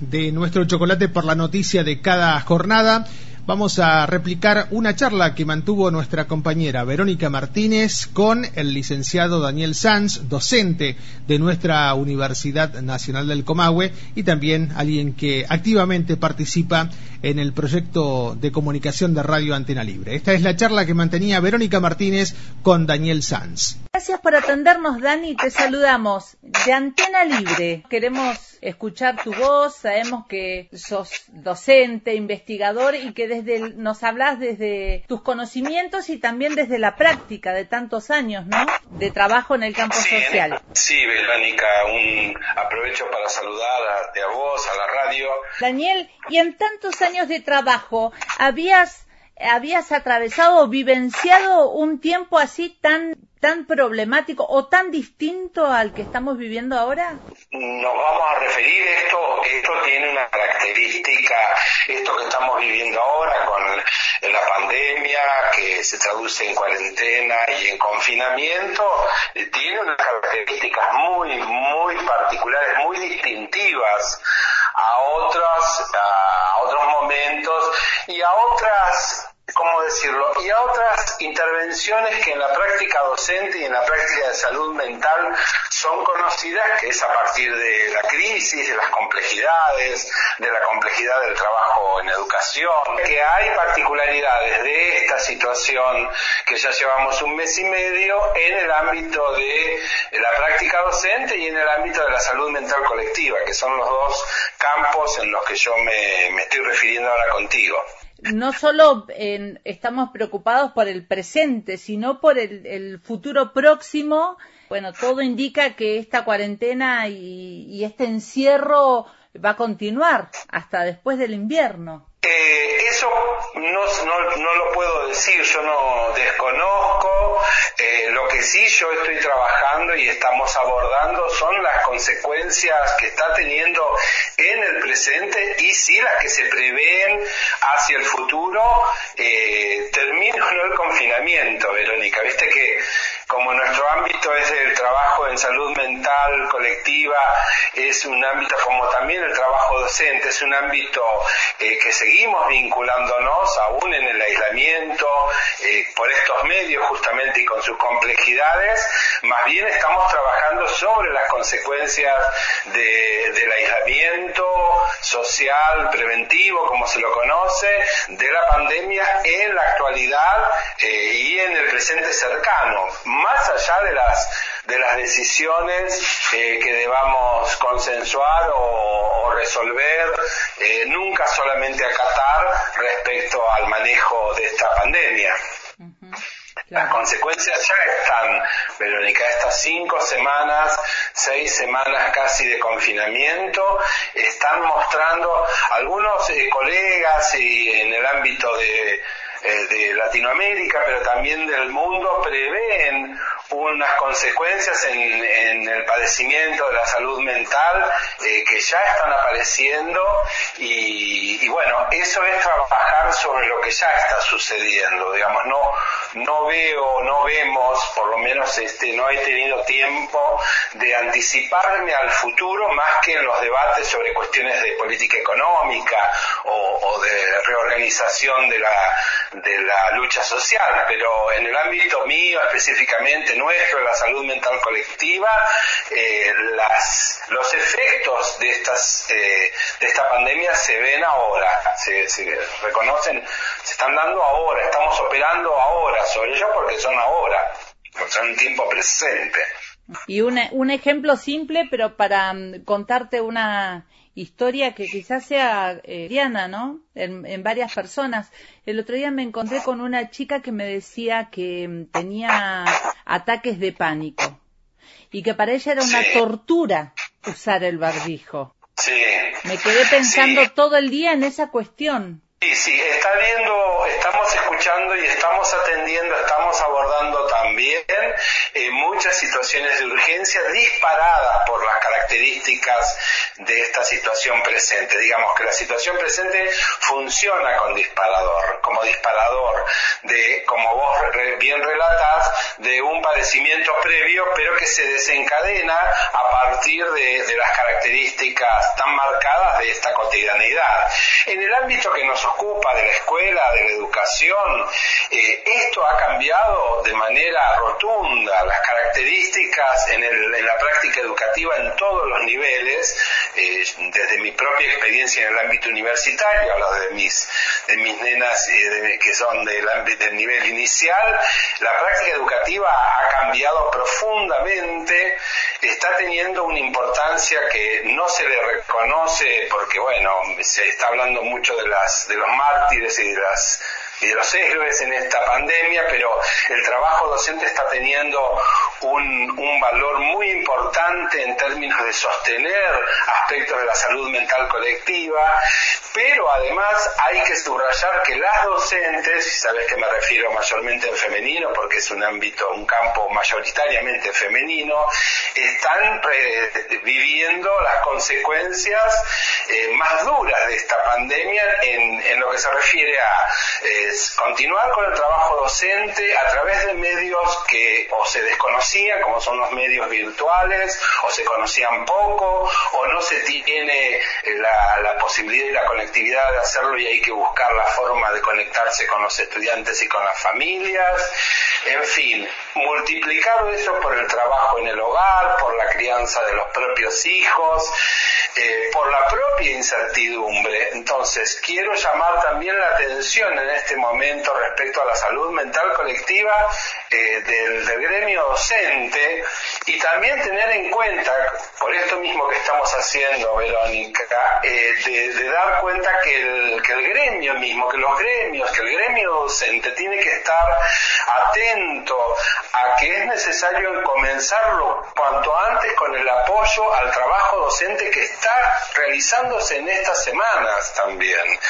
de nuestro chocolate por la noticia de cada jornada vamos a replicar una charla que mantuvo nuestra compañera Verónica Martínez con el licenciado Daniel Sanz, docente de nuestra Universidad Nacional del Comahue y también alguien que activamente participa en el proyecto de comunicación de Radio Antena Libre. Esta es la charla que mantenía Verónica Martínez con Daniel Sanz. Gracias por atendernos, Dani. Te saludamos de Antena Libre. Queremos escuchar tu voz. Sabemos que sos docente, investigador y que nos hablas desde tus conocimientos y también desde la práctica de tantos años, ¿no? De trabajo en el campo social. Sí, Verónica, un aprovecho para saludar a, a vos, a la radio. Daniel, y en tantos años de trabajo, ¿habías habías atravesado o vivenciado un tiempo así tan tan problemático o tan distinto al que estamos viviendo ahora? Nos vamos a referir esto, esto tiene una característica, esto que estamos viviendo ahora con la pandemia, que se traduce en cuarentena y en confinamiento, tiene unas características muy, muy particulares, muy distintivas a otros, a otros momentos y a otras ¿cómo decirlo? Y a otras intervenciones que en la práctica docente y en la práctica de salud mental son conocidas, que es a partir de la crisis, de las complejidades, de la complejidad del trabajo en educación, que hay particularidades de esta situación que ya llevamos un mes y medio en el ámbito de la práctica docente y en el ámbito de la salud mental colectiva, que son los dos campos en los que yo me, me estoy refiriendo ahora contigo no solo estamos preocupados por el presente, sino por el, futuro próximo. Bueno, todo indica que esta cuarentena y este encierro va a continuar hasta después del invierno. Eh, eso no, no, lo puedo decir, yo no desconozco. Eh, lo que sí yo estoy trabajando y estamos abordando son las consecuencias que está teniendo en el presente y sí las que se prevén hacia el futuro. Eh, termino el confinamiento, Verónica. Viste que como nuestro ámbito es el trabajo en salud mental colectiva, es un ámbito como también el trabajo docente, es un ámbito eh, que seguimos vinculándonos aún en el aislamiento eh, por estos medios justamente y con sus complejidades, más bien estamos trabajando sobre las consecuencias del aislamiento social, preventivo, como se lo conoce, de la pandemia en la actualidad eh, y en el presente cercano más allá de las, de las decisiones eh, que debamos consensuar o, resolver, eh, nunca solamente acatar respecto al manejo de esta pandemia. Las consecuencias ya están, Verónica, estas cinco semanas, seis semanas casi de confinamiento, están mostrando algunos eh, colegas y en el ámbito de, de Latinoamérica, pero también del mundo, prevén unas consecuencias en, el padecimiento de la salud mental eh, que ya están apareciendo y, bueno, eso es trabajar sobre lo que ya está sucediendo, digamos, no, no veo, no vemos, por lo menos este, no he tenido tiempo de anticiparme al futuro más que en los debates sobre cuestiones de política económica o, o de reorganización de la, de la lucha social, pero en el ámbito mío específicamente nuestro, la salud mental colectiva, eh, las, los efectos de, estas, eh, de esta pandemia se ven ahora, se, reconocen, se están dando ahora, estamos operando ahora sobre ellos porque son ahora, son en tiempo presente. Y un ejemplo simple, pero para mm, contarte una historia que quizás sea eh, diana, ¿no? En, varias personas. El otro día me encontré con una chica que me decía que mm, tenía ataques de pánico y que para ella era una tortura usar el barbijo. Sí. Me quedé pensando todo el día en esa cuestión. Sí, sí, está viendo, estamos escuchando y estamos atendiendo, estamos abordando también eh, muchas situaciones de urgencia disparadas por las características de esta situación presente. Digamos que la situación presente funciona con disparador, como disparador de, como vos bien relatás, de un padecimiento previo, pero que se desencadena a partir de, de las características tan marcadas de esta cotidianeidad. En el ámbito que nos ocupa de la escuela, de la educación, eh, esto ha cambiado de manera rotunda. Las características en, el, en la práctica educativa en todos los niveles, desde mi propia experiencia en el ámbito universitario, hablo de mis, de mis nenas eh, que son del, del nivel inicial, la práctica educativa ha cambiado profundamente, está teniendo una importancia que no se le reconoce porque, bueno, se está hablando mucho de las de los mártires y de las y los héroes en esta pandemia, pero el trabajo docente está teniendo un, un, valor muy importante en términos de sostener aspectos de la salud mental colectiva, pero además hay que subrayar que las docentes, y sabes que me refiero mayormente en femenino porque es un ámbito, un campo mayoritariamente femenino, están eh, viviendo las consecuencias eh, más duras de esta pandemia en, lo que se refiere a eh, continuar con el trabajo docente a través de medios que o se desconocían, como son los medios virtuales, o se conocían poco, o no se tiene la, la posibilidad y la conectividad de hacerlo y hay que buscar la forma de conectarse con los estudiantes y con las familias. En fin, multiplicado eso por el trabajo en el hogar, por la crianza de los propios hijos, eh, por la propia incertidumbre. Entonces, quiero llamar también la atención en este momento respecto a la salud mental colectiva eh, del, gremio docente y también tener en cuenta, por esto mismo que estamos haciendo, Verónica, eh, de, de, dar cuenta que el, que el gremio mismo, que los gremios, que el gremio docente tiene que estar atento a que es necesario comenzarlo cuanto antes con el apoyo al trabajo docente que está realizándose en estas semanas también.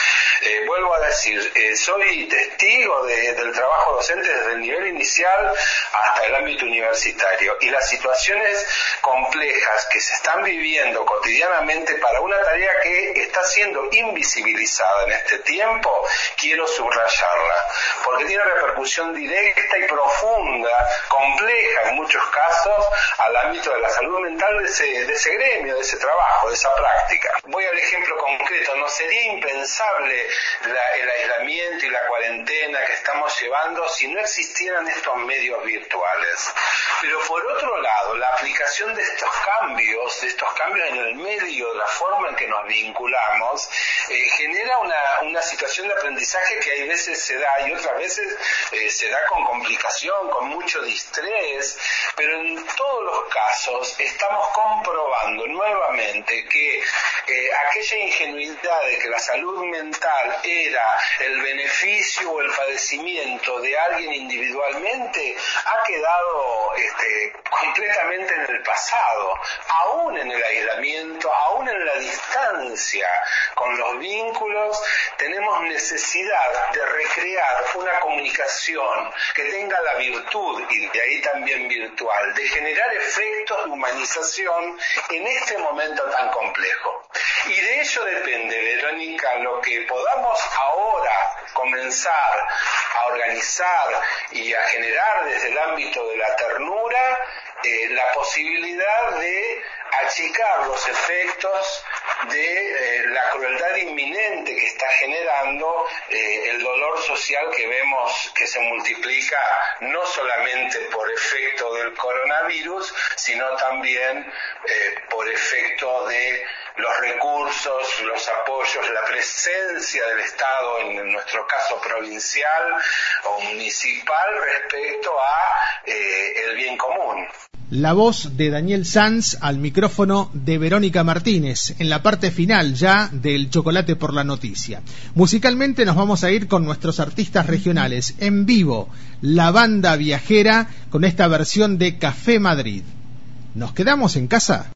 Eh, vuelvo a decir, eh, soy testigo de, del trabajo docente desde el nivel inicial hasta el ámbito universitario y las situaciones complejas que se están viviendo cotidianamente para una tarea que está siendo invisibilizada en este tiempo, quiero subrayarla, porque tiene repercusión directa y profunda, compleja muchos casos, al ámbito de la salud mental de ese, de ese gremio, de ese trabajo, de esa práctica. Voy al ejemplo concreto, no sería impensable el aislamiento y la cuarentena que estamos llevando si no existieran estos medios virtuales. Pero por otro lado, la aplicación de estos cambios, de estos cambios en el medio, la forma en que nos vinculamos, eh, genera una, una, situación de aprendizaje que hay veces se da y otras veces eh, se da con complicación, con mucho distrés, pero en todos los casos estamos comprobando nuevamente que eh, aquella ingenuidad de que la salud mental era el beneficio o el padecimiento de alguien individualmente ha quedado este, completamente en el pasado, aún en el aislamiento, aún en la distancia con los vínculos, tenemos necesidad de recrear una comunicación que tenga la virtud, y de ahí también virtual, de generar efectos de humanización en este momento tan complejo. Y de ello depende, Verónica, lo que podamos ahora comenzar a organizar y a generar desde el ámbito de la ternura eh, la posibilidad de achicar los efectos de eh, la crueldad inminente que está generando eh, el dolor social que vemos que se multiplica no solamente por efecto del coronavirus, sino también eh, por efecto de los recursos, los apoyos, la presencia del Estado, en nuestro caso provincial o municipal, respecto a el bien común. La voz de Daniel Sanz al micrófono de Verónica Martínez en la parte final ya del Chocolate por la Noticia. Musicalmente nos vamos a ir con nuestros artistas regionales en vivo, la banda viajera con esta versión de Café Madrid. ¿Nos quedamos en casa?